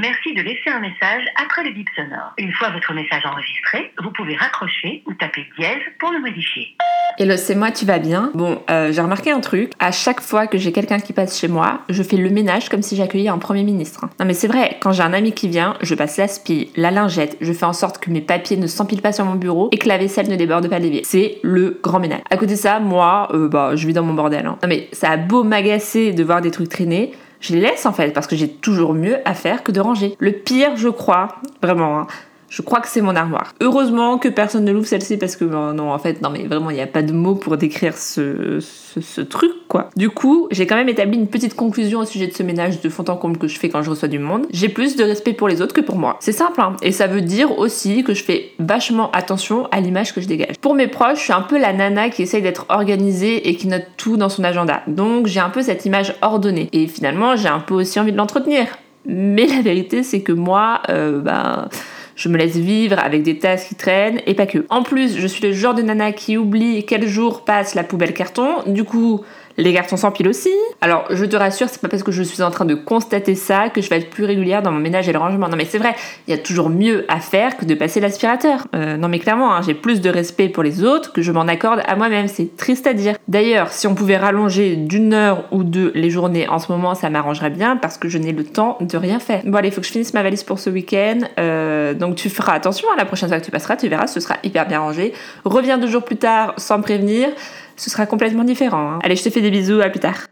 Merci de laisser un message après le bip sonore. Une fois votre message enregistré, vous pouvez raccrocher ou taper dièse pour le modifier. Hello, c'est moi, tu vas bien? Bon, euh, j'ai remarqué un truc. À chaque fois que j'ai quelqu'un qui passe chez moi, je fais le ménage comme si j'accueillais un premier ministre. Non mais c'est vrai, quand j'ai un ami qui vient, je passe l'aspi, la lingette, je fais en sorte que mes papiers ne s'empilent pas sur mon bureau et que la vaisselle ne déborde pas l'évier. C'est le grand ménage. À côté de ça, moi, euh, bah, je vis dans mon bordel. hein. Non mais ça a beau m'agacer de voir des trucs traîner, je les laisse en fait parce que j'ai toujours mieux à faire que de ranger. Le pire, je crois, vraiment, hein, je crois que c'est mon armoire. Heureusement que personne ne l'ouvre celle-ci parce que ben, non, en fait, non mais vraiment, il n'y a pas de mots pour décrire ce, ce, truc quoi. Du coup, j'ai quand même établi une petite conclusion au sujet de ce ménage de fond en comble que je fais quand je reçois du monde. J'ai plus de respect pour les autres que pour moi. C'est simple, hein. Et ça veut dire aussi que je fais vachement attention à l'image que je dégage. Pour mes proches, je suis un peu la nana qui essaye d'être organisée et qui note tout dans son agenda. Donc j'ai un peu cette image ordonnée. Et finalement, j'ai un peu aussi envie de l'entretenir. Mais la vérité, c'est que moi, euh, ben je me laisse vivre avec des tasses qui traînent et pas que. En plus, je suis le genre de nana qui oublie quel jour passe la poubelle carton. Du coup, les cartons s'empilent aussi. Alors, je te rassure, c'est pas parce que je suis en train de constater ça que je vais être plus régulière dans mon ménage et le rangement. Non, mais c'est vrai, il y a toujours mieux à faire que de passer l'aspirateur. Euh, non, mais clairement, hein, j'ai plus de respect pour les autres que je m'en accorde à moi-même. C'est triste à dire. D'ailleurs, si on pouvait rallonger d'une heure ou deux les journées en ce moment, ça m'arrangerait bien parce que je n'ai le temps de rien faire. Bon, allez, il faut que je finisse ma valise pour ce week-end. Euh, donc, tu feras attention à la prochaine fois que tu passeras, tu verras, ce sera hyper bien rangé. Reviens deux jours plus tard sans prévenir ce sera complètement différent. hein. Allez, je te fais des bisous, à plus tard.